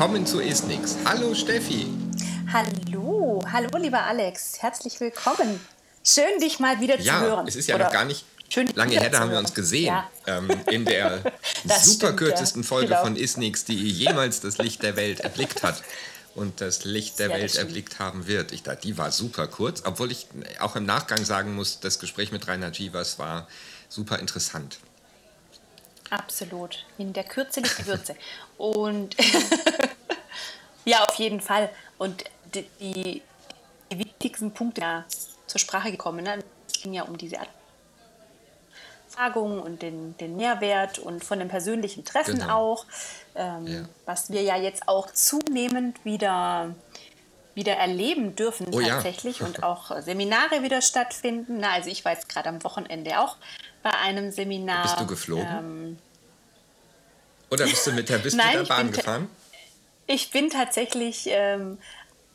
Willkommen zu Isnix. Hallo Steffi. Hallo, hallo lieber Alex. Herzlich willkommen. Schön, dich mal wieder ja, zu hören. Ja, es ist ja Oder noch gar nicht Schön, lange her, da haben wir uns gesehen. Ja. Ähm, in der super kürzesten ja. Folge genau. von Isnix, die jemals das Licht der Welt erblickt hat und das Licht der Welt erblickt haben wird. Ich dachte, die war super kurz, obwohl ich auch im Nachgang sagen muss, das Gespräch mit Rainer Givas war super interessant. Absolut. In der Kürze liegt die Würze. Und ja, auf jeden Fall. Und die, die, die wichtigsten Punkte ja, zur Sprache gekommen. Ne? Es ging ja um diese Erfahrung und den, den Mehrwert und von den persönlichen Treffen genau. auch, ähm, ja. was wir ja jetzt auch zunehmend wieder wieder erleben dürfen oh, tatsächlich ja. und auch Seminare wieder stattfinden. Na, also ich war jetzt gerade am Wochenende auch bei einem Seminar. Bist du geflogen? Ähm, Oder bist du mit der, bist Nein, der Bahn gefahren? Ich bin tatsächlich ähm,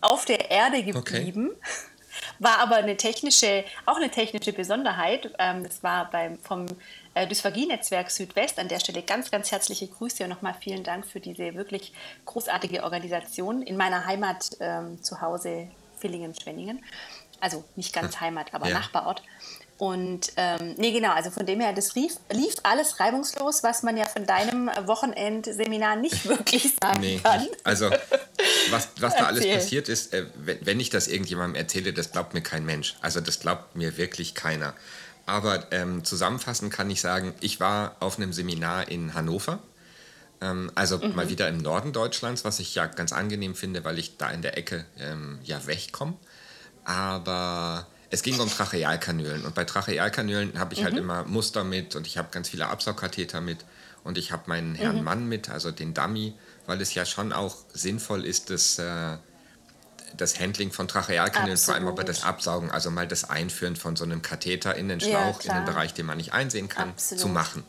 auf der Erde geblieben. Okay. War aber eine technische, auch eine technische Besonderheit. Ähm, das war beim, vom äh, Dysphagie-Netzwerk Südwest. An der Stelle ganz, ganz herzliche Grüße und nochmal vielen Dank für diese wirklich großartige Organisation in meiner Heimat ähm, zu Hause Villingen-Schwenningen. Also nicht ganz Heimat, aber ja. Nachbarort. Und ähm, nee, genau, also von dem her, das lief, lief alles reibungslos, was man ja von deinem Wochenendseminar nicht wirklich sagen nee, kann. Also, was, was da alles passiert ist, äh, wenn, wenn ich das irgendjemandem erzähle, das glaubt mir kein Mensch. Also, das glaubt mir wirklich keiner. Aber ähm, zusammenfassend kann ich sagen, ich war auf einem Seminar in Hannover. Ähm, also mhm. mal wieder im Norden Deutschlands, was ich ja ganz angenehm finde, weil ich da in der Ecke ähm, ja wegkomme. Aber es ging um Trachealkanülen und bei Trachealkanülen habe ich halt mhm. halt immer Muster mit und ich habe ganz viele Absaugkatheter mit und ich habe meinen Herrn mhm. Mann mit, also den Dummy, weil es ja schon auch sinnvoll ist, dass äh, das Handling von Trachealkanülen, vor allem aber das Absaugen, also mal das Einführen von so einem Katheter in den Schlauch, ja, in den Bereich, den man nicht einsehen kann, Absolut. zu machen.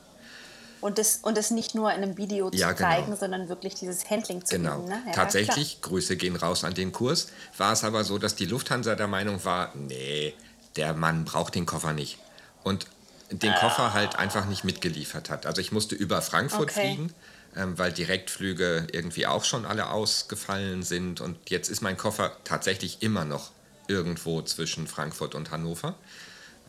Und das, und das nicht nur in einem Video zu ja, genau. zeigen, sondern wirklich dieses Handling zu genau. Üben, ne? ja, Tatsächlich, klar. Grüße gehen raus an den Kurs, war es aber so, dass die Lufthansa der Meinung war, nee, der Mann braucht den Koffer nicht. Und den ah. Koffer halt einfach nicht mitgeliefert hat. Also ich musste über Frankfurt okay. fliegen, ähm, weil Direktflüge irgendwie auch schon alle ausgefallen sind. Und jetzt ist mein Koffer tatsächlich immer noch irgendwo zwischen Frankfurt und Hannover.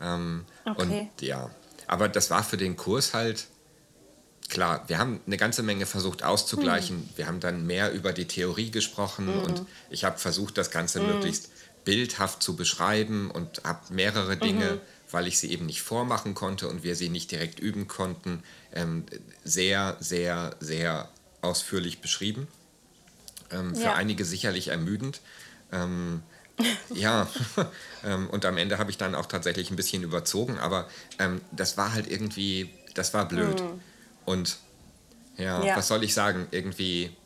Ähm, okay. Und ja, aber das war für den Kurs halt klar, wir haben eine ganze Menge versucht auszugleichen. Mhm. Wir haben dann mehr über die Theorie gesprochen mhm. und ich habe versucht, das Ganze mhm. möglichst bildhaft zu beschreiben und habe mehrere Dinge, mhm. weil ich sie eben nicht vormachen konnte und wir sie nicht direkt üben konnten, ähm, sehr, sehr, sehr ausführlich beschrieben. Ähm, ja. Für einige sicherlich ermüdend. Ähm, ja, ähm, und am Ende habe ich dann auch tatsächlich ein bisschen überzogen, aber ähm, das war halt irgendwie, das war blöd. Mhm. Und ja, ja, was soll ich sagen? Irgendwie,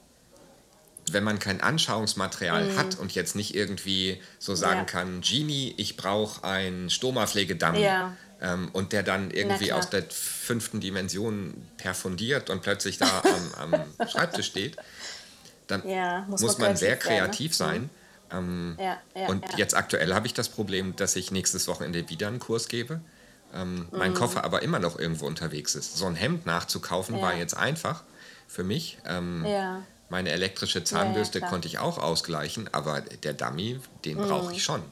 wenn man kein Anschauungsmaterial mhm. hat und jetzt nicht irgendwie so sagen ja. kann, Genie, ich brauche ein Stoma-Pflegedummy. Ja. Ähm, und der dann irgendwie aus der fünften Dimension perfundiert und plötzlich da am, am Schreibtisch steht, dann ja, muss, muss, man, sehr kreativ sein. Ne? sein. Ähm, und jetzt aktuell habe ich das Problem, dass ich nächstes Wochenende wieder einen Kurs gebe ähm, mein mm. Koffer aber immer noch irgendwo unterwegs ist. So ein Hemd nachzukaufen ja. war jetzt einfach für mich. Ähm, ja. Meine elektrische Zahnbürste ja, konnte ich auch ausgleichen, aber der Dummy, den mm. brauche ich schon.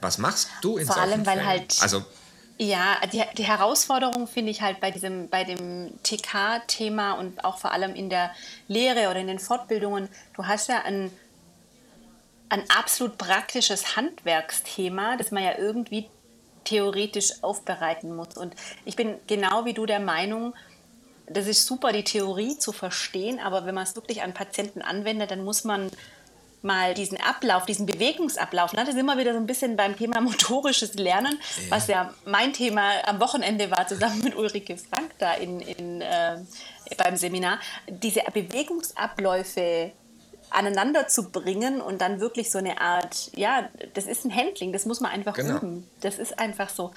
Was machst du in Vor solchen allem, weil Fällen? halt also ja, die, die Herausforderung finde ich halt bei diesem, bei dem TK-Thema und auch vor allem in der Lehre oder in den Fortbildungen, du hast ja ein, ein absolut praktisches Handwerksthema, das man ja irgendwie theoretisch aufbereiten muss. Und ich bin genau wie du der Meinung, das ist super, die Theorie zu verstehen, aber wenn man es wirklich an Patienten anwendet, dann muss man mal diesen Ablauf, diesen Bewegungsablauf, ne, da sind wir wieder so ein bisschen beim Thema motorisches Lernen, ja. was ja mein Thema am Wochenende war, zusammen mit Ulrike Frank da in, in, äh, beim Seminar, diese Bewegungsabläufe aneinander zu bringen und dann wirklich so eine Art, ja, das ist ein Handling, das muss man einfach genau. üben. Das ist einfach so.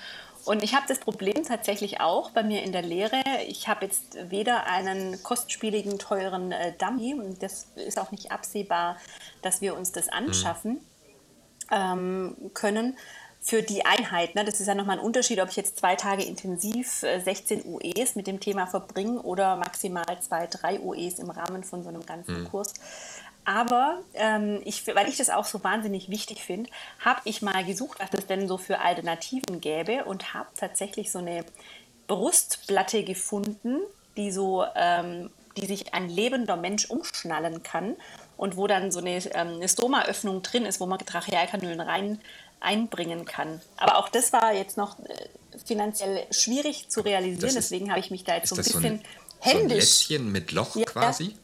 Und ich habe das Problem tatsächlich auch bei mir in der Lehre. Ich habe jetzt weder einen kostspieligen, teuren äh, Dummy, und das ist auch nicht absehbar, dass wir uns das anschaffen mhm. ähm, können, für die Einheit. Ne? Das ist ja nochmal ein Unterschied, ob ich jetzt zwei Tage intensiv 16 äh, UEs mit dem Thema verbringe oder maximal zwei, drei UEs im Rahmen von so einem ganzen mhm. Kurs. Aber ähm, ich, weil ich das auch so wahnsinnig wichtig finde, habe ich mal gesucht, was es denn so für Alternativen gäbe und habe tatsächlich so eine Brustplatte gefunden, die so, ähm, die sich ein lebender Mensch umschnallen kann und wo dann so eine, ähm, eine Stoma-Öffnung drin ist, wo man Trachealkanülen rein einbringen kann. Aber auch das war jetzt noch äh, finanziell schwierig zu realisieren, ist, deswegen habe ich mich da jetzt so ein bisschen so ein, händisch. So ein Lätzchen mit Loch ja, quasi?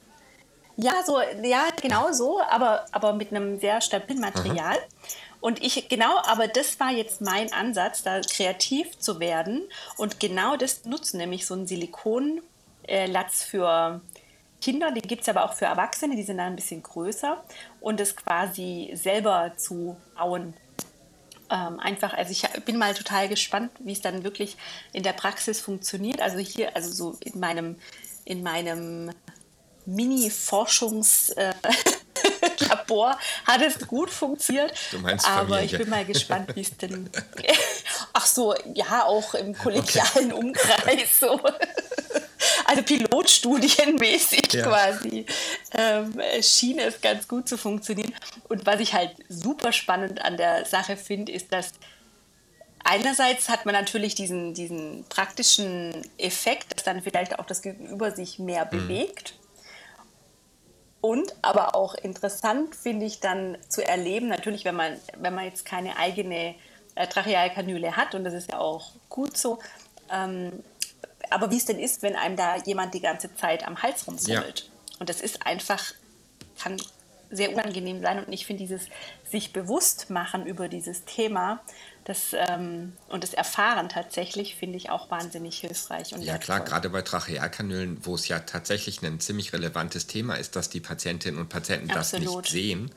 Ja, so, ja, genau so, aber, aber mit einem sehr stabilen Material. Aha. Und ich, genau, aber das war jetzt mein Ansatz, da kreativ zu werden und genau das nutzen, nämlich so ein Silikonlatz äh, für Kinder, die gibt es aber auch für Erwachsene, die sind dann ein bisschen größer und das quasi selber zu bauen. Ähm, einfach, also ich bin mal total gespannt, wie es dann wirklich in der Praxis funktioniert. Also hier, also so in meinem, in meinem Mini-Forschungslabor äh, hat es gut funktioniert. Du meinst aber Familie. ich bin mal gespannt, wie es denn. Ach so, ja, auch im kollegialen okay. Umkreis so. Also Pilotstudienmäßig ja. quasi ähm, schien es ganz gut zu funktionieren. Und was ich halt super spannend an der Sache finde, ist, dass einerseits hat man natürlich diesen, diesen praktischen Effekt, dass dann vielleicht auch das Gegenüber sich mehr mhm. bewegt. Und aber auch interessant finde ich dann zu erleben, natürlich, wenn man, wenn man jetzt keine eigene äh, Trachealkanüle hat, und das ist ja auch gut so, ähm, aber wie es denn ist, wenn einem da jemand die ganze Zeit am Hals rumfummelt. Ja. Und das ist einfach, kann sehr unangenehm sein. Und ich finde dieses sich bewusst machen über dieses Thema das, ähm, und das Erfahren tatsächlich finde ich auch wahnsinnig hilfreich. Und ja klar, gerade bei Trachealkanülen, wo es ja tatsächlich ein ziemlich relevantes Thema ist, dass die Patientinnen und Patienten Absolut. das nicht sehen,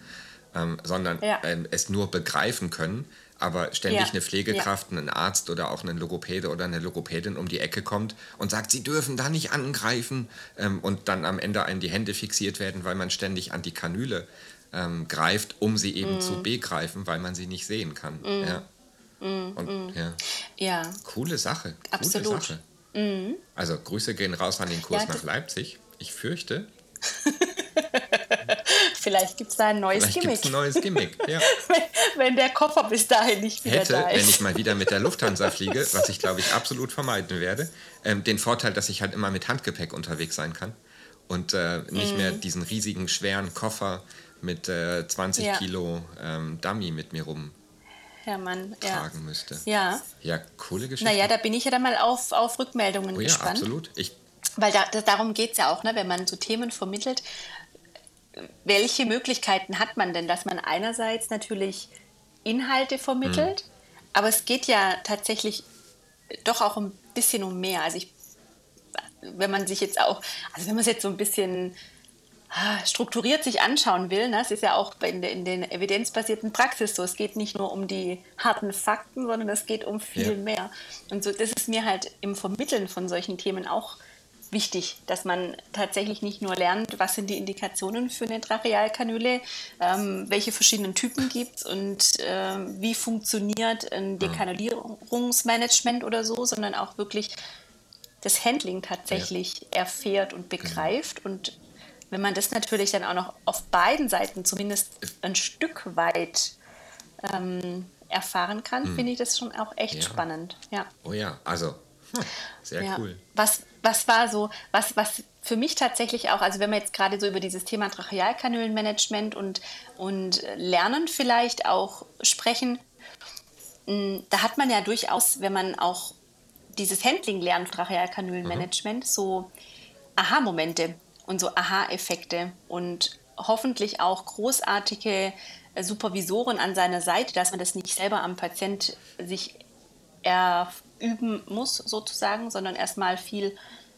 ähm, sondern ja. ähm, es nur begreifen können, aber ständig ja. eine Pflegekraft, ja. ein Arzt oder auch ein Logopäde oder eine Logopädin um die Ecke kommt und sagt, sie dürfen da nicht angreifen ähm, und dann am Ende einen die Hände fixiert werden, weil man ständig an die Kanüle ähm, greift, um sie eben mm. zu begreifen, weil man sie nicht sehen kann. Mm. Ja. Mm, Und, mm. Ja. ja. Coole Sache. Coole Absolut. Sache. Mm. Also Grüße gehen raus an den Kurs nach Leipzig. Ich fürchte. Vielleicht gibt es da ein neues Vielleicht Gimmick. ein neues Gimmick, ja. wenn, wenn, der Koffer bis dahin nicht wieder Hätte, da ist. wenn ich mal wieder mit der Lufthansa fliege, was ich glaube ich absolut vermeiden werde, ähm, den Vorteil, dass ich halt immer mit Handgepäck unterwegs sein kann und äh, nicht mm. mehr diesen riesigen, schweren Koffer mit äh, 20 ja. Kilo ähm, Dummy mit mir rum Hermann tragen ja. müsste. Ja. Ja, coole Geschichte. Naja, da bin ich ja dann mal auf, auf Rückmeldungen oh, ja, gespannt. absolut. Ich Weil da, das, darum geht es ja auch, ne, wenn man so Themen vermittelt. Welche Möglichkeiten hat man denn, dass man einerseits natürlich Inhalte vermittelt, mhm. aber es geht ja tatsächlich doch auch ein bisschen um mehr. Also ich, wenn man sich jetzt auch, also wenn man es jetzt so ein bisschen Ah, strukturiert sich anschauen will, ne, es ist ja auch in, in den evidenzbasierten Praxis so, es geht nicht nur um die harten Fakten, sondern es geht um viel ja. mehr. Und so, das ist mir halt im Vermitteln von solchen Themen auch wichtig, dass man tatsächlich nicht nur lernt, was sind die Indikationen für eine Trachealkanüle, ähm, welche verschiedenen Typen gibt es und ähm, wie funktioniert ein Dekanulierungsmanagement oder so, sondern auch wirklich das Handling tatsächlich ja. erfährt und begreift genau. und wenn man das natürlich dann auch noch auf beiden Seiten zumindest ein Stück weit ähm, erfahren kann, hm. finde ich das schon auch echt ja. spannend. Ja. Oh ja, also hm, sehr ja. cool. Was, was war so, was, was für mich tatsächlich auch, also wenn wir jetzt gerade so über dieses Thema Trachealkanülenmanagement und, und Lernen vielleicht auch sprechen, hm, da hat man ja durchaus, wenn man auch dieses Handling lernt, Trachealkanülenmanagement, mhm. so Aha-Momente und so Aha-Effekte und hoffentlich auch großartige Supervisoren an seiner Seite, dass man das nicht selber am Patient sich üben muss sozusagen, sondern erstmal viel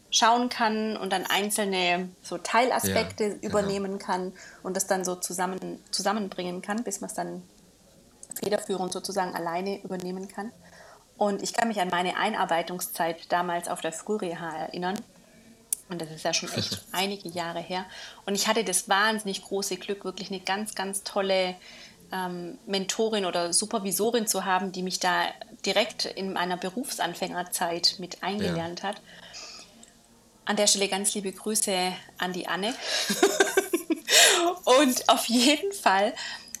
schauen kann und dann einzelne so Teilaspekte ja, genau. übernehmen genau. kann und das dann so zusammen, zusammenbringen kann, bis man es dann federführend sozusagen alleine übernehmen kann. Und ich kann mich an meine Einarbeitungszeit damals auf der Frühreha erinnern. Und das ist ja schon echt einige Jahre her. Und ich hatte das wahnsinnig große Glück, wirklich eine ganz, ganz tolle ähm, Mentorin oder Supervisorin zu haben, die mich da direkt in meiner Berufsanfängerzeit mit eingelernt ja. hat. An der Stelle ganz liebe Grüße an die Anne. und auf jeden Fall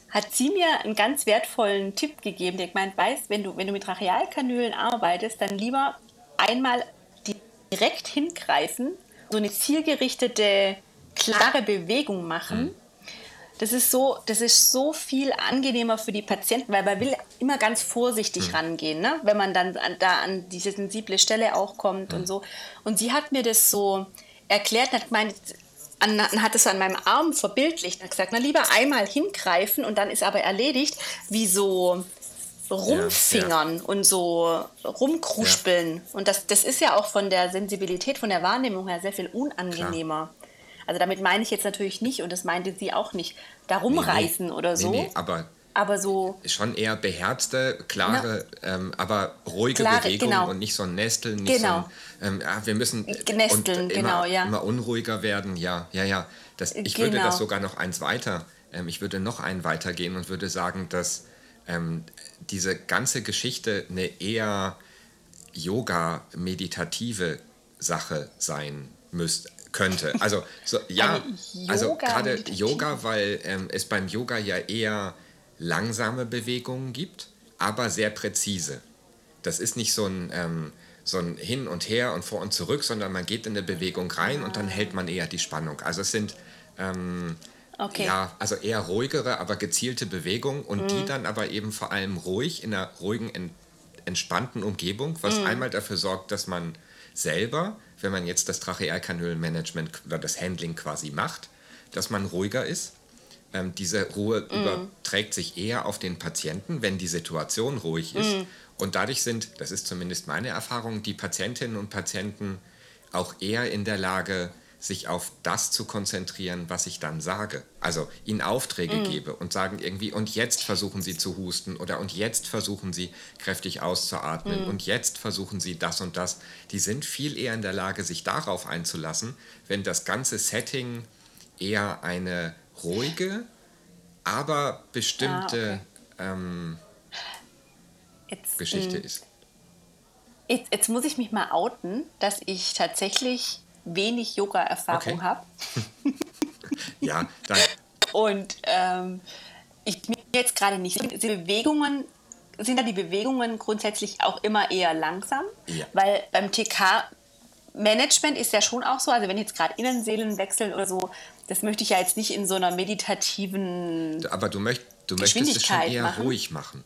hat sie mir einen ganz wertvollen Tipp gegeben, der gemeint, weiß, wenn du, wenn du mit Trachealkanülen arbeitest, dann lieber einmal direkt hingreifen, so eine zielgerichtete, klare Bewegung machen. Mhm. Das ist so, das ist so viel angenehmer für die Patienten, weil man will immer ganz vorsichtig mhm. rangehen, ne? wenn man dann an, da an diese sensible Stelle auch kommt mhm. und so. Und sie hat mir das so erklärt, hat gemeint, an, hat es an meinem Arm verbildlicht, hat gesagt, na lieber einmal hingreifen und dann ist aber erledigt, wie so rumfingern ja, ja. und so rumkruspeln. Ja. Und das, das ist ja auch von der Sensibilität, von der Wahrnehmung her sehr viel unangenehmer. Also damit meine ich jetzt natürlich nicht, und das meinte sie auch nicht, da rumreißen nee, nee. oder so. Nee, aber aber so. Schon eher beherzte, klare, ähm, aber ruhige klare, Bewegung genau. und nicht so ein Nesteln, nicht genau. so ein, ähm, ja, wir müssen Nesteln, und genau, immer, ja. immer unruhiger werden, ja, ja, ja. Das, ich genau. würde das sogar noch eins weiter, ähm, ich würde noch einen weitergehen und würde sagen, dass ähm, diese ganze Geschichte eine eher Yoga-meditative Sache sein müsste könnte. Also so, ja, also gerade Yoga, weil ähm, es beim Yoga ja eher langsame Bewegungen gibt, aber sehr präzise. Das ist nicht so ein, ähm, so ein Hin und Her und vor und zurück, sondern man geht in eine Bewegung rein ah. und dann hält man eher die Spannung. Also es sind ähm, okay. ja, also eher ruhigere, aber gezielte Bewegungen und mhm. die dann aber eben vor allem ruhig in einer ruhigen, entspannten Umgebung, was mhm. einmal dafür sorgt, dass man selber, wenn man jetzt das Trachealkanülenmanagement oder das Handling quasi macht, dass man ruhiger ist ähm, diese Ruhe mm. überträgt sich eher auf den Patienten, wenn die Situation ruhig ist. Mm. Und dadurch sind, das ist zumindest meine Erfahrung, die Patientinnen und Patienten auch eher in der Lage, sich auf das zu konzentrieren, was ich dann sage. Also ihnen Aufträge mm. gebe und sagen irgendwie, und jetzt versuchen sie zu husten oder und jetzt versuchen sie kräftig auszuatmen mm. und jetzt versuchen sie das und das. Die sind viel eher in der Lage, sich darauf einzulassen, wenn das ganze Setting eher eine ruhige, aber bestimmte ah, okay. ähm, Geschichte ähm, ist. Jetzt, jetzt, muss ich mich mal outen, dass ich tatsächlich wenig Yoga-Erfahrung okay. habe. ja, dann. Und ähm, ich bin jetzt gerade nicht. Die Bewegungen sind da die Bewegungen grundsätzlich auch immer eher langsam, ja. weil beim TK Management ist ja schon auch so, also wenn jetzt gerade Innenseelen wechseln oder so, das möchte ich ja jetzt nicht in so einer meditativen. Aber du, möcht, du möchtest es schon eher machen. ruhig machen.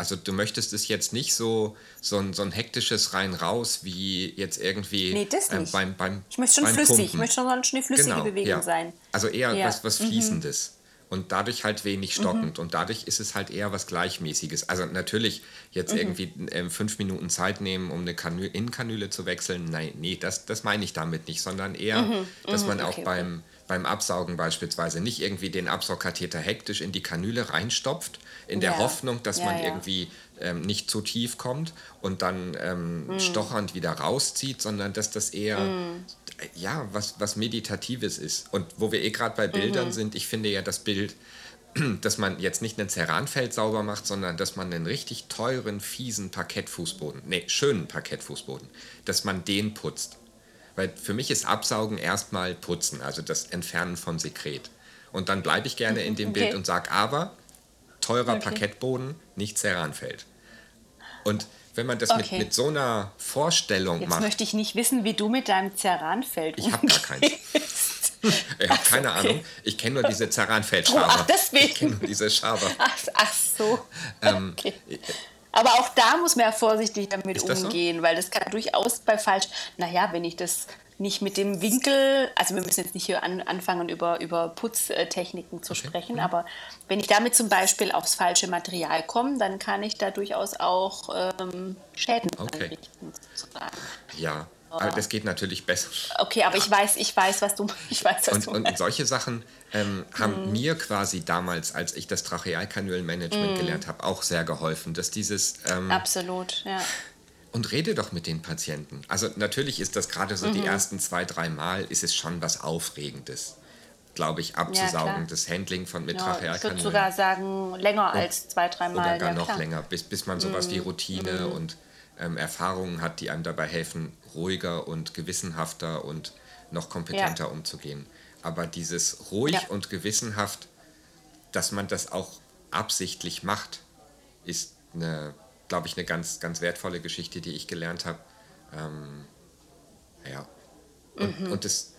Also du möchtest es jetzt nicht so, so, ein, so ein hektisches rein-raus wie jetzt irgendwie nee, das ähm, beim, beim Ich möchte schon flüssig, Pumpen. ich möchte schon eine flüssige genau, Bewegung ja. sein. Also eher ja. was, was mhm. Fließendes. Mhm und dadurch halt wenig stockend mhm. und dadurch ist es halt eher was Gleichmäßiges. Also natürlich jetzt mhm. irgendwie äh, fünf Minuten Zeit nehmen, um eine Kanü Innenkanüle zu wechseln, nein, nee, das, das meine ich damit nicht, sondern eher, mhm. dass man mhm. okay, auch beim, beim Absaugen beispielsweise nicht irgendwie den Absaugkatheter hektisch in die Kanüle reinstopft, in der ja. Hoffnung, dass ja, man ja. irgendwie ähm, nicht zu tief kommt und dann ähm, mm. stochernd wieder rauszieht, sondern dass das eher mm. ja, was, was Meditatives ist. Und wo wir eh gerade bei Bildern mhm. sind, ich finde ja das Bild, dass man jetzt nicht ein Ceranfeld sauber macht, sondern dass man einen richtig teuren, fiesen Parkettfußboden, nee, schönen Parkettfußboden, dass man den putzt. Weil für mich ist Absaugen erstmal Putzen, also das Entfernen von Sekret. Und dann bleibe ich gerne in dem okay. Bild und sage, aber teurer okay. Parkettboden, nicht Ceranfeld. Und wenn man das okay. mit, mit so einer Vorstellung Jetzt macht. Jetzt möchte ich nicht wissen, wie du mit deinem Ceranfeld Ich habe gar keins. ich habe keine okay. Ahnung. Ich kenne nur diese Ceranfeldschaber. Oh, ach, deswegen. Ich kenne nur diese Schaber. Ach, ach so. Ähm, okay. Aber auch da muss man ja vorsichtig damit umgehen, so? weil das kann durchaus bei falsch. Naja, wenn ich das nicht mit dem Winkel, also wir müssen jetzt nicht hier an, anfangen, über, über Putztechniken zu okay. sprechen, mhm. aber wenn ich damit zum Beispiel aufs falsche Material komme, dann kann ich da durchaus auch ähm, Schäden okay. anrichten. Sozusagen. Ja, aber das geht natürlich besser. Okay, aber ich weiß, ich weiß, was du, ich weiß, was und, du und solche Sachen ähm, haben mm. mir quasi damals, als ich das Trachealkanülmanagement mm. gelernt habe, auch sehr geholfen, dass dieses ähm, absolut, ja und rede doch mit den Patienten. Also natürlich ist das gerade so mhm. die ersten zwei, drei Mal ist es schon was Aufregendes. glaube ich, abzusaugen. das Handling von mit ja, Ich würde sogar sagen, länger als zwei, dreimal. Oder gar ja, noch klar. länger, bis, bis man sowas mm. wie Routine mm. und ähm, Erfahrungen hat, die einem dabei helfen, ruhiger und gewissenhafter und noch kompetenter ja. umzugehen. Aber dieses ruhig ja. und gewissenhaft, dass man das auch absichtlich macht, ist eine, glaube ich, eine ganz, ganz wertvolle Geschichte, die ich gelernt habe. Ähm, ja. Und, mhm. und das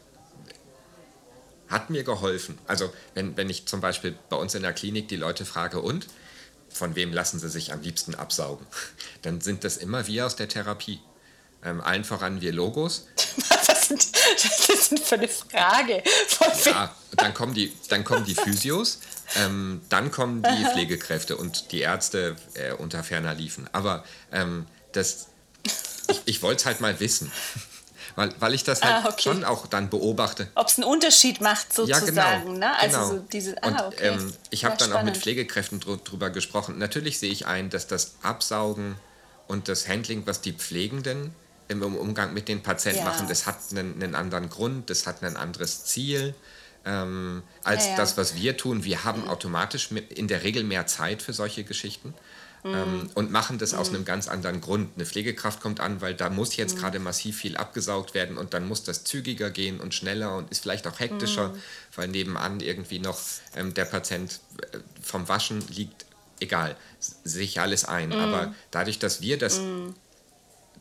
hat mir geholfen. Also wenn, wenn ich zum Beispiel bei uns in der Klinik die Leute frage, und von wem lassen sie sich am liebsten absaugen, dann sind das immer wir aus der Therapie. Ähm, allen voran wir Logos. Was sind, das ist für eine Frage. ja, dann kommen die, dann kommen die Physios, ähm, dann kommen die Pflegekräfte und die Ärzte äh, unter ferner liefen. Aber ähm, das, ich, ich wollte es halt mal wissen. Weil, weil ich das halt ah, okay. schon auch dann beobachte. Ob es einen Unterschied macht, sozusagen. Ja, genau. Ne? Also genau. So diese, ah, und, okay. ähm, ich habe dann spannend. auch mit Pflegekräften drüber gesprochen. Natürlich sehe ich ein, dass das Absaugen und das Handling, was die Pflegenden im Umgang mit den Patienten ja. machen, das hat einen, einen, anderen Grund, das hat ein anderes Ziel. Ähm, als ja, ja. das, was wir tun. Wir haben automatisch in der Regel mehr Zeit für solche Geschichten. Mhm. Ähm, und machen das mhm. aus einem ganz anderen Grund. Eine Pflegekraft kommt an, weil da muss jetzt mhm. gerade massiv viel abgesaugt werden und dann muss das zügiger gehen und schneller und ist vielleicht auch hektischer, mhm. weil nebenan irgendwie noch ähm, der Patient äh, vom Waschen liegt. Egal, sehe ich alles ein. Mhm. Aber dadurch, dass wir das mhm.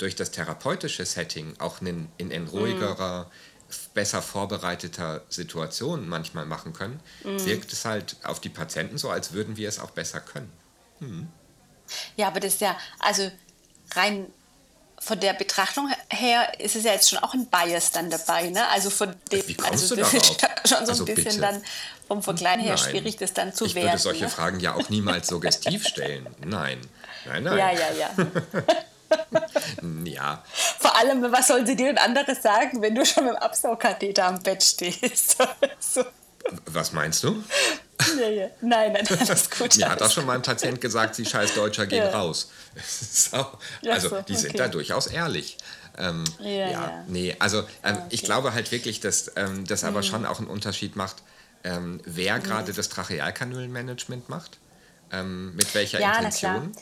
Durch das therapeutische Setting auch in, in, in ruhigerer, besser vorbereiteter Situation manchmal machen können, wirkt es halt auf die Patienten so, als würden wir es auch besser können. Hm. Ja, aber das ist ja, also rein von der Betrachtung her ist es ja jetzt schon auch ein Bias dann dabei, ne? Also von dem, Wie kommst also du darauf? schon so also ein bisschen bitte. dann vom Vergleich her schwierig, das dann zu ich werden. Ich würde solche ne? Fragen ja auch niemals suggestiv stellen. Nein, nein, nein. Ja, ja, ja. ja. Vor allem, was sollen sie dir denn anderes sagen, wenn du schon mit dem Absaugkatheter am Bett stehst? so. Was meinst du? Ja, ja. Nein, nein, alles gut. Mir hat auch schon mal ein Patient gesagt, sie scheiß Deutscher gehen ja. raus. so. Also so, die sind da durchaus ehrlich. Ähm, ja, ja, nee, also ähm, ah, okay. ich glaube halt wirklich, dass ähm, das aber mhm. schon auch einen Unterschied macht, ähm, wer mhm. gerade das Trachealkanülenmanagement macht, ähm, mit welcher ja, Intention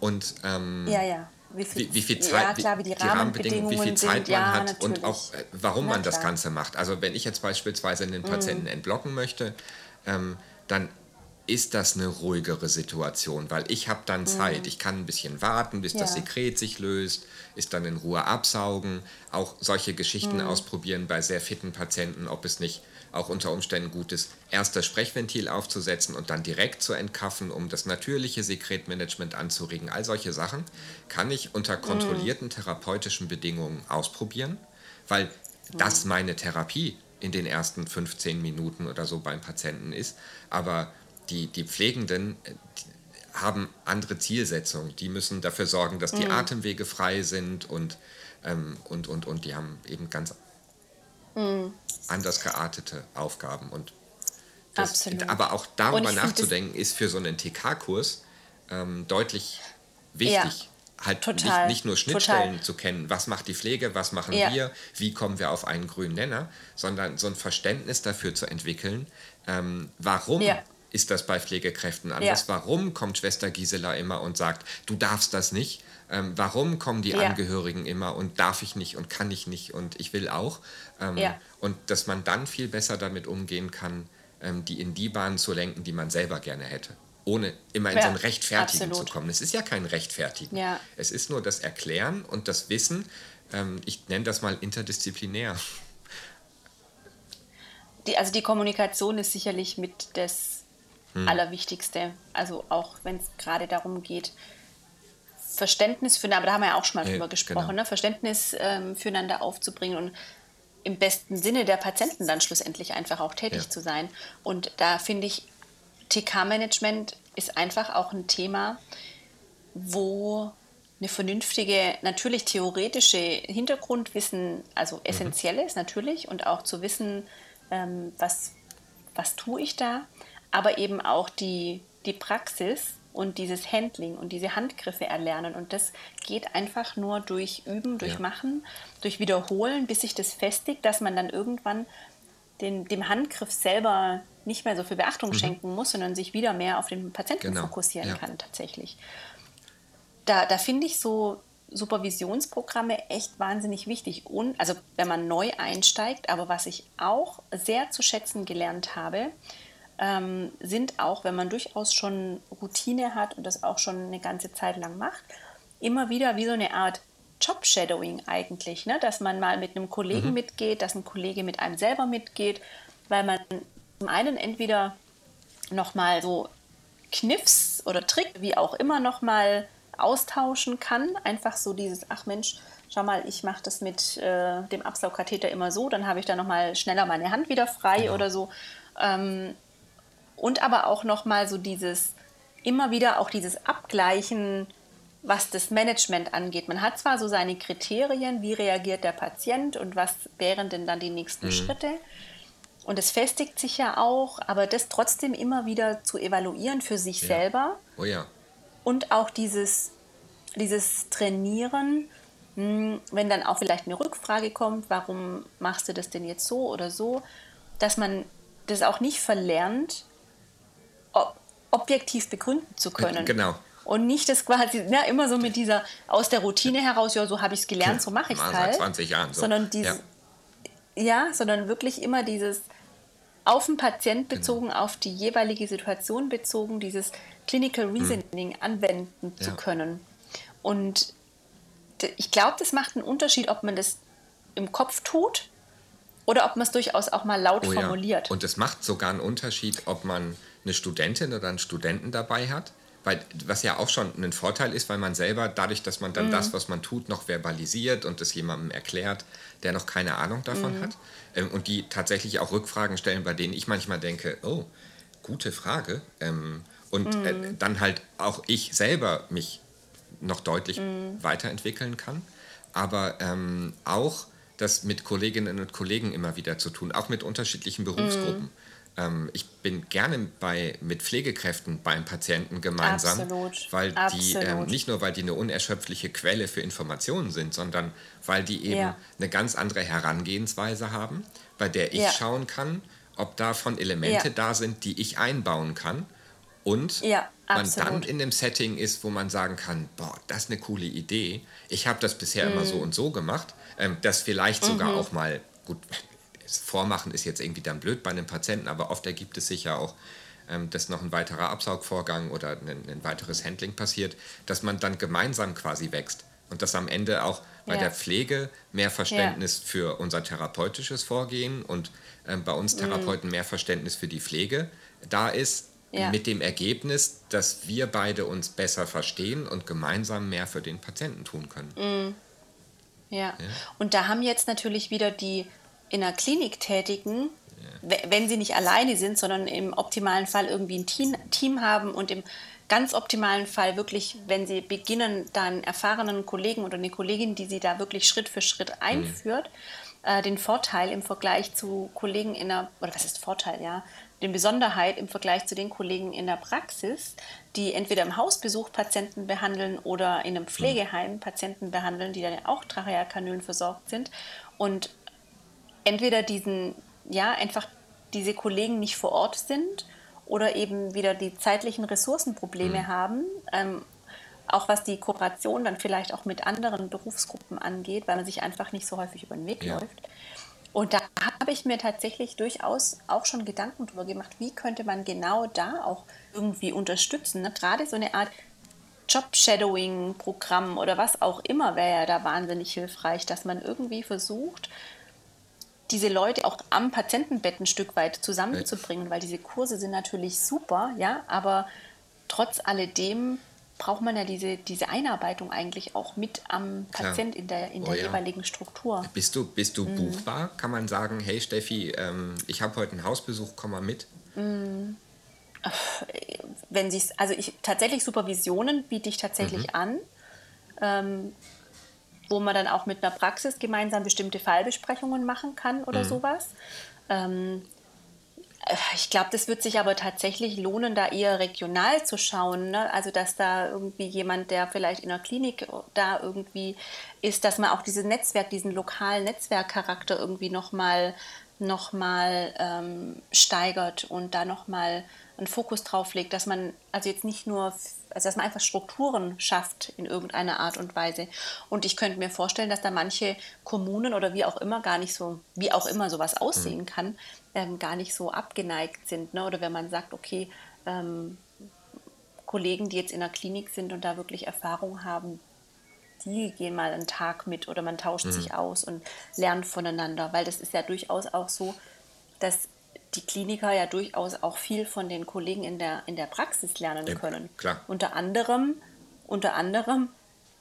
und ähm, ja, ja wie viel, wie, viel Zeit, ja, klar, wie die, die Rahmenbedingungen, wie viel Zeit sind, man ja, hat natürlich. und auch äh, warum Na, man das Ganze macht. Also wenn ich jetzt beispielsweise einen Patienten mhm. entblocken möchte, ähm, dann ist das eine ruhigere Situation, weil ich habe dann Zeit. Mhm. Ich kann ein bisschen warten, bis ja. das Sekret sich löst, ist dann in Ruhe absaugen, auch solche Geschichten mhm. ausprobieren bei sehr fitten Patienten, ob es nicht auch unter Umständen gut ist, erst das Sprechventil aufzusetzen und dann direkt zu entkaffen, um das natürliche Sekretmanagement anzuregen. All solche Sachen kann ich unter mhm. kontrollierten therapeutischen Bedingungen ausprobieren, weil das mhm. meine Therapie in den ersten 15 Minuten oder so beim Patienten ist. Aber die, die Pflegenden die haben andere Zielsetzungen. Die müssen dafür sorgen, dass die mhm. Atemwege frei sind und, ähm, und, und, und die haben eben ganz mhm. anders geartete Aufgaben. Und das, Absolut. Aber auch darüber nachzudenken, ist für so einen TK-Kurs ähm, deutlich wichtig. Ja, halt nicht, nicht, nur Schnittstellen total. zu kennen, was macht die Pflege, was machen ja. wir, wie kommen wir auf einen grünen Nenner, sondern so ein Verständnis dafür zu entwickeln, ähm, warum ja. ist das bei Pflegekräften anders, warum kommt Schwester Gisela immer und sagt, du darfst das nicht, ähm, warum kommen die Angehörigen immer und darf ich nicht und kann ich nicht und ich will auch. Ähm, ja. Und dass man dann viel besser damit umgehen kann, ähm, die in die Bahn zu lenken, die man selber gerne hätte. Ohne immer in ja, so ein Rechtfertigen absolut. zu kommen. Es ist ja kein Rechtfertigen. Ja. Es ist nur das Erklären und das Wissen. Ähm, ich nenne das mal interdisziplinär. Die, also die Kommunikation ist sicherlich mit das hm. Allerwichtigste. Also auch wenn es gerade darum geht, Verständnis füreinander, aber da haben wir ja auch schon mal drüber ja, gesprochen, genau. ne? Verständnis ähm, füreinander aufzubringen und im besten Sinne der Patienten dann schlussendlich einfach auch tätig ja. zu sein. Und da finde ich, TK-Management ist einfach auch ein Thema, wo eine vernünftige, natürlich theoretische Hintergrundwissen, also mhm. essentiell mhm. ist natürlich und auch zu wissen, ähm, was, was tue ich da, aber eben auch die, die Praxis und dieses Handling und diese Handgriffe erlernen. Und das geht einfach nur durch Üben, durch ja. Machen, durch Wiederholen, bis sich das festigt, dass man dann irgendwann den, dem Handgriff selber nicht mehr so viel Beachtung mhm. schenken muss, sondern sich wieder mehr auf den Patienten genau. fokussieren ja. kann tatsächlich. Da, da finde ich so Supervisionsprogramme echt wahnsinnig wichtig. Und also wenn man neu einsteigt, aber was ich auch sehr zu schätzen gelernt habe, ähm, sind auch, wenn man durchaus schon Routine hat und das auch schon eine ganze Zeit lang macht, immer wieder wie so eine Art Job-Shadowing eigentlich, ne? dass man mal mit einem Kollegen mhm. mitgeht, dass ein Kollege mit einem selber mitgeht, weil man zum einen entweder nochmal so Kniffs oder Trick, wie auch immer, nochmal austauschen kann. Einfach so dieses, ach Mensch, schau mal, ich mache das mit äh, dem Absaugkatheter immer so, dann habe ich da nochmal schneller meine Hand wieder frei genau. oder so. Ähm, und aber auch nochmal so dieses, immer wieder auch dieses Abgleichen, was das Management angeht. Man hat zwar so seine Kriterien, wie reagiert der Patient und was wären denn dann die nächsten mhm. Schritte. Und es festigt sich ja auch, aber das trotzdem immer wieder zu evaluieren für sich ja. selber. Oh ja. Und auch dieses, dieses Trainieren, hm, wenn dann auch vielleicht eine Rückfrage kommt, warum machst du das denn jetzt so oder so, dass man das auch nicht verlernt, objektiv begründen zu können. Genau. Und nicht das quasi, ja, immer so mit dieser aus der Routine heraus, ja, so habe ich es gelernt, so mache ich es halt. Seit 20 Jahren so. Sondern dieses, ja. ja. sondern wirklich immer dieses auf den Patient genau. bezogen, genau. auf die jeweilige Situation bezogen, dieses Clinical hm. Reasoning hm. anwenden ja. zu können. Und ich glaube, das macht einen Unterschied, ob man das im Kopf tut oder ob man es durchaus auch mal laut oh, formuliert. Ja. Und es macht sogar einen Unterschied, ob man eine Studentin oder einen Studenten dabei hat. Weil, was ja auch schon ein Vorteil ist, weil man selber, dadurch, dass man dann mhm. das, was man tut, noch verbalisiert und es jemandem erklärt, der noch keine Ahnung davon mhm. hat ähm, und die tatsächlich auch Rückfragen stellen, bei denen ich manchmal denke, oh, gute Frage. Ähm, und äh, mhm. äh, dann halt auch ich selber mich noch deutlich mhm. weiterentwickeln kann. Aber ähm, auch das mit Kolleginnen und Kollegen immer wieder zu tun, auch mit unterschiedlichen Berufsgruppen. Mhm. Ähm, ich bin gerne bei, mit Pflegekräften beim Patienten gemeinsam, Absolut. weil die ähm, nicht nur, weil die eine unerschöpfliche Quelle für Informationen sind, sondern weil die eben ja. eine ganz andere Herangehensweise haben, bei der ich ja. schauen kann, ob davon Elemente ja. da sind, die ich einbauen kann. Und man dann in dem Setting ist, wo man sagen kann, boah, das ist eine coole Idee. Ich habe das bisher mhm. immer so und so gemacht. Ähm, das vielleicht sogar mhm. auch mal, gut, Vormachen ist jetzt irgendwie dann blöd bei einem Patienten, aber oft ergibt es sich ja auch, ähm, dass noch ein weiterer Absaugvorgang oder ein, ein, weiteres Handling passiert, dass man dann gemeinsam quasi wächst und dass am Ende auch bei ja. der Pflege mehr Verständnis ja. für unser therapeutisches Vorgehen und ähm, bei uns mhm. Therapeuten mhm. mehr Verständnis für die Pflege da ist, ja. mit dem Ergebnis, dass wir beide uns besser verstehen und gemeinsam mehr für den Patienten tun können. Ja. ja. Und da haben jetzt natürlich wieder die in der Klinik tätigen, wenn sie nicht alleine sind, sondern im optimalen Fall irgendwie ein Team, Team haben und im ganz optimalen Fall wirklich, wenn sie beginnen, dann erfahrenen Kollegen oder eine Kollegin, die sie da wirklich Schritt für Schritt mhm. einführt, mhm. äh, den Vorteil im Vergleich zu Kollegen in der, oder was ist Vorteil, ja, den Besonderheit im Vergleich zu den Kollegen in der Praxis, die entweder im Hausbesuch Patienten behandeln oder in einem mhm. Pflegeheim Patienten behandeln, die dann auch Trachealkanülen versorgt sind und entweder diesen, ja, einfach diese Kollegen nicht vor Ort sind oder eben wieder die zeitlichen Ressourcenprobleme mhm. haben, ähm, auch was die Kooperation dann vielleicht auch mit anderen Berufsgruppen angeht, weil man sich einfach nicht so häufig über den Weg ja. läuft. Und da habe ich mir tatsächlich durchaus auch schon Gedanken darüber gemacht, wie könnte man genau da auch irgendwie unterstützen. Ne? Gerade so eine Art Job-Shadowing-Programm oder was auch immer wäre ja da wahnsinnig hilfreich, dass man irgendwie versucht, diese Leute auch am Patientenbett ein Stück weit zusammenzubringen, weil diese Kurse sind natürlich super, ja, aber trotz alledem braucht man ja diese, diese Einarbeitung eigentlich auch mit am Patient in der, in der oh ja. jeweiligen Struktur. Bist du, bist du mhm. buchbar? Kann man sagen, hey Steffi, ähm, ich habe heute einen Hausbesuch, komm mal mit? Mhm. Wenn sie also ich tatsächlich Supervisionen biete ich tatsächlich mhm. an. Ähm, wo man dann auch mit einer Praxis gemeinsam bestimmte Fallbesprechungen machen kann oder mhm. sowas. Ähm, ich glaube, das wird sich aber tatsächlich lohnen, da eher regional zu schauen. Ne? Also, dass da irgendwie jemand, der vielleicht in der Klinik da irgendwie ist, dass man auch dieses Netzwerk, diesen lokalen Netzwerkcharakter irgendwie nochmal nochmal ähm, steigert und da nochmal einen Fokus drauf legt, dass man also jetzt nicht nur, also dass man einfach Strukturen schafft in irgendeiner Art und Weise. Und ich könnte mir vorstellen, dass da manche Kommunen oder wie auch immer gar nicht so, wie auch immer sowas aussehen mhm. kann, ähm, gar nicht so abgeneigt sind. Ne? Oder wenn man sagt, okay, ähm, Kollegen, die jetzt in der Klinik sind und da wirklich Erfahrung haben, die gehen mal einen Tag mit oder man tauscht mhm. sich aus und lernt voneinander, weil das ist ja durchaus auch so, dass die Kliniker ja durchaus auch viel von den Kollegen in der, in der Praxis lernen ja, können. Klar. Unter anderem, unter anderem,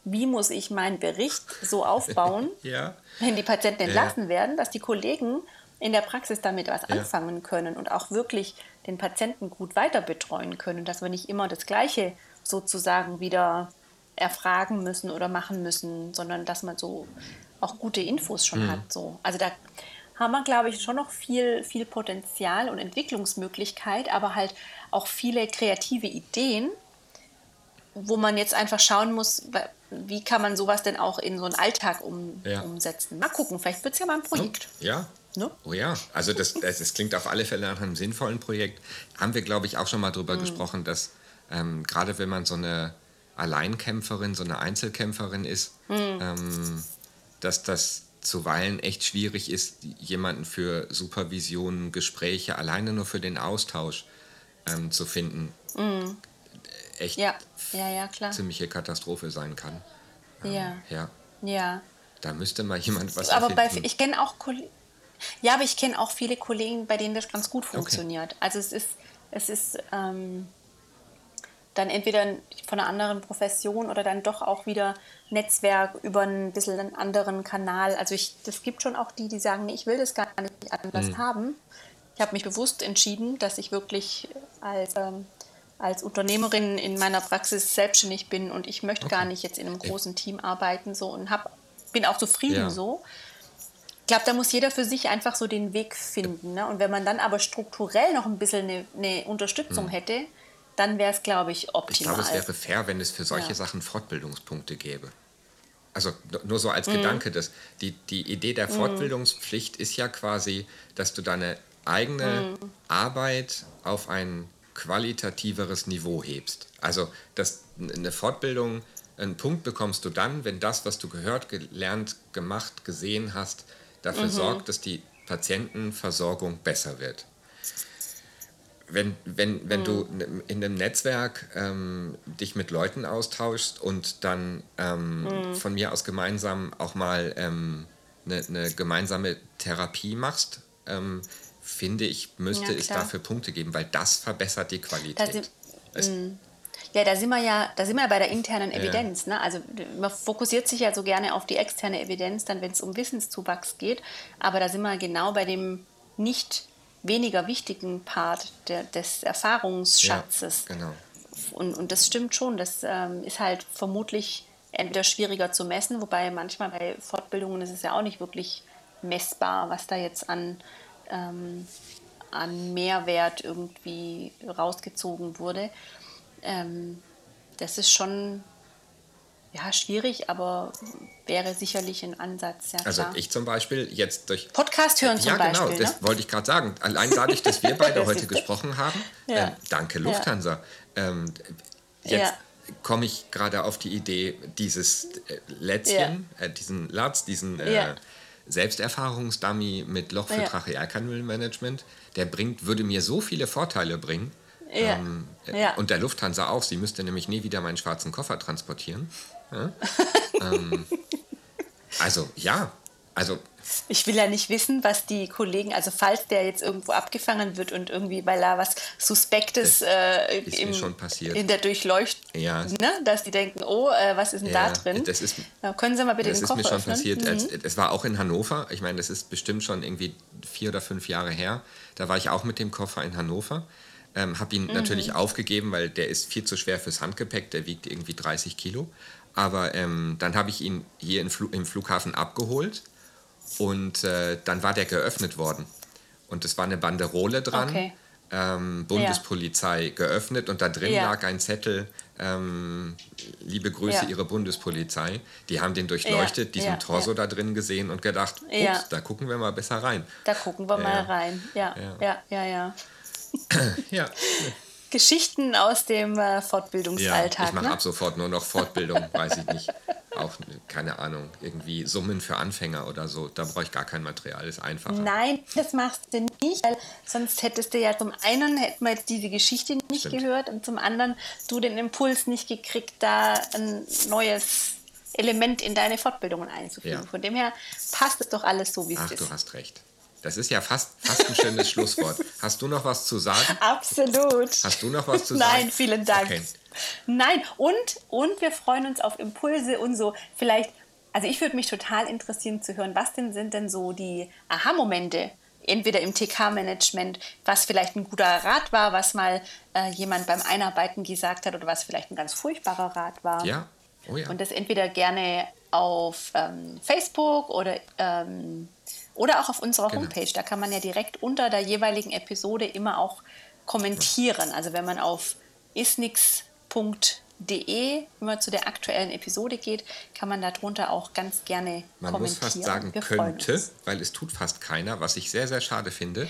wie muss ich meinen Bericht so aufbauen, ja. wenn die Patienten entlassen ja. werden, dass die Kollegen in der Praxis damit was anfangen können und auch wirklich den Patienten gut weiter betreuen können, dass wir nicht immer das Gleiche sozusagen wieder erfragen müssen oder machen müssen, sondern dass man so auch gute Infos schon mhm. hat. So. Also da haben wir, glaube ich, schon noch viel, viel Potenzial und Entwicklungsmöglichkeit, aber halt auch viele kreative Ideen, wo man jetzt einfach schauen muss, wie kann man sowas denn auch in so einen Alltag um, ja. umsetzen. Mal gucken, vielleicht wird es ja mal ein Projekt. Ja. Ne? Oh ja, also das, das, das, klingt auf alle Fälle nach einem sinnvollen Projekt. Haben wir, glaube ich, auch schon mal drüber mhm. gesprochen, dass ähm, gerade wenn man so eine Alleinkämpferin, so eine Einzelkämpferin ist, mhm. ähm, dass das zuweilen echt schwierig ist, jemanden für Supervision, Gespräche, alleine nur für den Austausch ähm, zu finden. Mhm. Echt ja. Ja, ja, ziemliche Katastrophe sein kann. Ähm, ja. ja. Ja. Da müsste mal jemand was Aber bei, ich kenne auch ja, aber ich kenne auch viele Kollegen, bei denen das ganz gut funktioniert. Okay. Also es ist, es ist ähm, dann entweder von einer anderen Profession oder dann doch auch wieder Netzwerk über ein bisschen einen anderen Kanal. Also ich, das gibt schon auch die, die sagen, nee, ich will das gar nicht anders mhm. haben. Ich habe mich bewusst entschieden, dass ich wirklich als, ähm, als Unternehmerin in meiner Praxis selbstständig bin und ich möchte okay. gar nicht jetzt in einem großen Team arbeiten so und hab, bin auch zufrieden ja. so. Ich glaube, da muss jeder für sich einfach so den Weg finden. Ne? Und wenn man dann aber strukturell noch ein bisschen eine, eine Unterstützung mhm. hätte, dann wäre es, glaube ich, optimal. Ich glaube, es wäre fair, wenn es für solche ja. Sachen Fortbildungspunkte gäbe. Also nur so als mhm. Gedanke, dass die, die Idee der mhm. Fortbildungspflicht mhm. ist ja quasi, dass du deine eigene mhm. Arbeit auf ein qualitativeres Niveau hebst. Also dass eine Fortbildung, einen Punkt bekommst du dann, wenn das, was du gehört, gelernt, gemacht, gesehen hast, dafür mhm. sorgt, dass die Patientenversorgung besser wird wenn, wenn, wenn mhm. du in einem Netzwerk ähm, dich mit Leuten austauschst und dann ähm, mhm. von mir aus gemeinsam auch mal ähm, eine, eine, gemeinsame Therapie machst, ähm, finde ich, müsste ja, es dafür Punkte geben, weil das verbessert die Qualität. Mhm. ja, da sind wir ja, da sind wir bei der internen Evidenz. Ja. Ne? Also man fokussiert sich ja so gerne auf die externe Evidenz, dann wenn es um Wissenszuwachs geht, aber da sind wir genau bei dem nicht weniger wichtigen Part der, des Erfahrungsschatzes. Ja, genau. Und, und das stimmt schon, das ähm, ist halt vermutlich entweder schwieriger zu messen, wobei manchmal bei Fortbildungen ist es ja auch nicht wirklich messbar, was da jetzt an, ähm, an Mehrwert irgendwie rausgezogen wurde. Ähm, das ist schon ja, schwierig, aber wäre sicherlich ein Ansatz. Ja, also ich zum Beispiel jetzt durch... Podcast hören zum Beispiel. Ja, genau, das ne? wollte ich gerade sagen. Allein dadurch, dass wir beide heute gesprochen haben, ja. äh, danke Lufthansa. Ähm, jetzt komme ich gerade auf die Idee, dieses äh, Lätzchen, äh, diesen Latz, diesen äh, Selbsterfahrungsdummy mit Loch für Trachealkanülmanagement, der bringt, würde mir so viele Vorteile bringen. Ja. Ähm, ja. Und der Lufthansa auch. Sie müsste nämlich nie wieder meinen schwarzen Koffer transportieren. Ja? ähm, also ja, also ich will ja nicht wissen, was die Kollegen, also falls der jetzt irgendwo abgefangen wird und irgendwie, weil er was Suspektes äh, im, in der Durchleuchtung, ja. ne, dass die denken, oh, äh, was ist denn ja, da drin? Das ist, Na, können Sie mal bitte das den Koffer Das ist mir schon öffnen? passiert. Mhm. Es war auch in Hannover. Ich meine, das ist bestimmt schon irgendwie vier oder fünf Jahre her. Da war ich auch mit dem Koffer in Hannover. Ähm, habe ihn mhm. natürlich aufgegeben, weil der ist viel zu schwer fürs Handgepäck. Der wiegt irgendwie 30 Kilo. Aber ähm, dann habe ich ihn hier Fl im Flughafen abgeholt und äh, dann war der geöffnet worden. Und es war eine Banderole dran. Okay. Ähm, Bundespolizei ja. geöffnet und da drin ja. lag ein Zettel, ähm, liebe Grüße, Ja. Ihre Bundespolizei. Die haben den durchleuchtet, diesen Torso da drin gesehen und gedacht, ups, da gucken wir mal besser rein. Da gucken wir mal rein. Ja, Ja. ja, ja, ja. Ja, Geschichten aus dem äh, ja Fortbildungsalltag. ich mache ne? ab sofort nur noch Fortbildung, weiß ich nicht. Auch, keine Ahnung, irgendwie Summen für Anfänger oder so. Da brauche ich gar kein Material, ist einfacher. Nein, das machst du nicht, weil sonst hättest du ja zum einen hätten wir jetzt diese Geschichte nicht Stimmt. gehört und zum anderen du den Impuls nicht gekriegt, da ein neues Element in deine Fortbildungen einzufügen. Ja. Von dem her passt es doch alles so, wie es Ach, ist. du hast recht. Das ist ja fast, fast ein schönes Schlusswort. Hast du noch was zu sagen? Absolut. Hast du noch was zu sagen? Nein, vielen Dank. Okay. Nein, und, und wir freuen uns auf Impulse und so. Vielleicht, also ich würde mich total interessieren zu hören, was denn sind denn so die Aha-Momente, entweder im TK-Management, was vielleicht ein guter Rat war, was mal äh, jemand beim Einarbeiten gesagt hat oder was vielleicht ein ganz furchtbarer Rat war. Ja, oh ja. Und das entweder gerne auf ähm, Facebook oder, ähm, oder auch auf unserer Genau. Homepage. Da kann man ja direkt unter der jeweiligen Episode immer auch kommentieren. Also wenn man auf isnix.de immer zu der aktuellen Episode geht, kann man darunter auch ganz gerne Man muss kommentieren. fast sagen Wir könnte, weil es tut fast keiner, was ich sehr, sehr schade finde.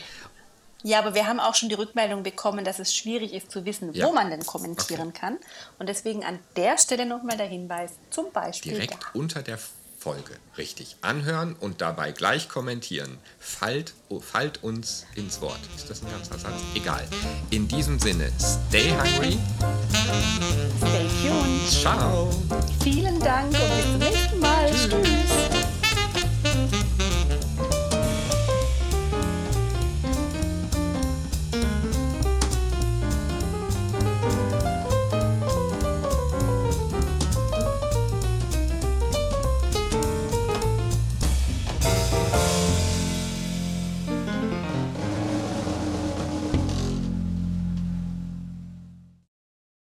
Ja, aber wir haben auch schon die Rückmeldung bekommen, dass es schwierig ist zu wissen, Ja. wo man denn kommentieren kann. Und deswegen an der Stelle nochmal der Hinweis, zum Beispiel Direkt da. unter der Folge. Richtig. Anhören und dabei gleich kommentieren. Fallt, oh, fallt uns ins Wort. Ist das ein ganzer Satz? Egal. In diesem Sinne, stay hungry. Stay tuned. Ciao. Vielen Dank und bis zum nächsten Mal. Tschüss.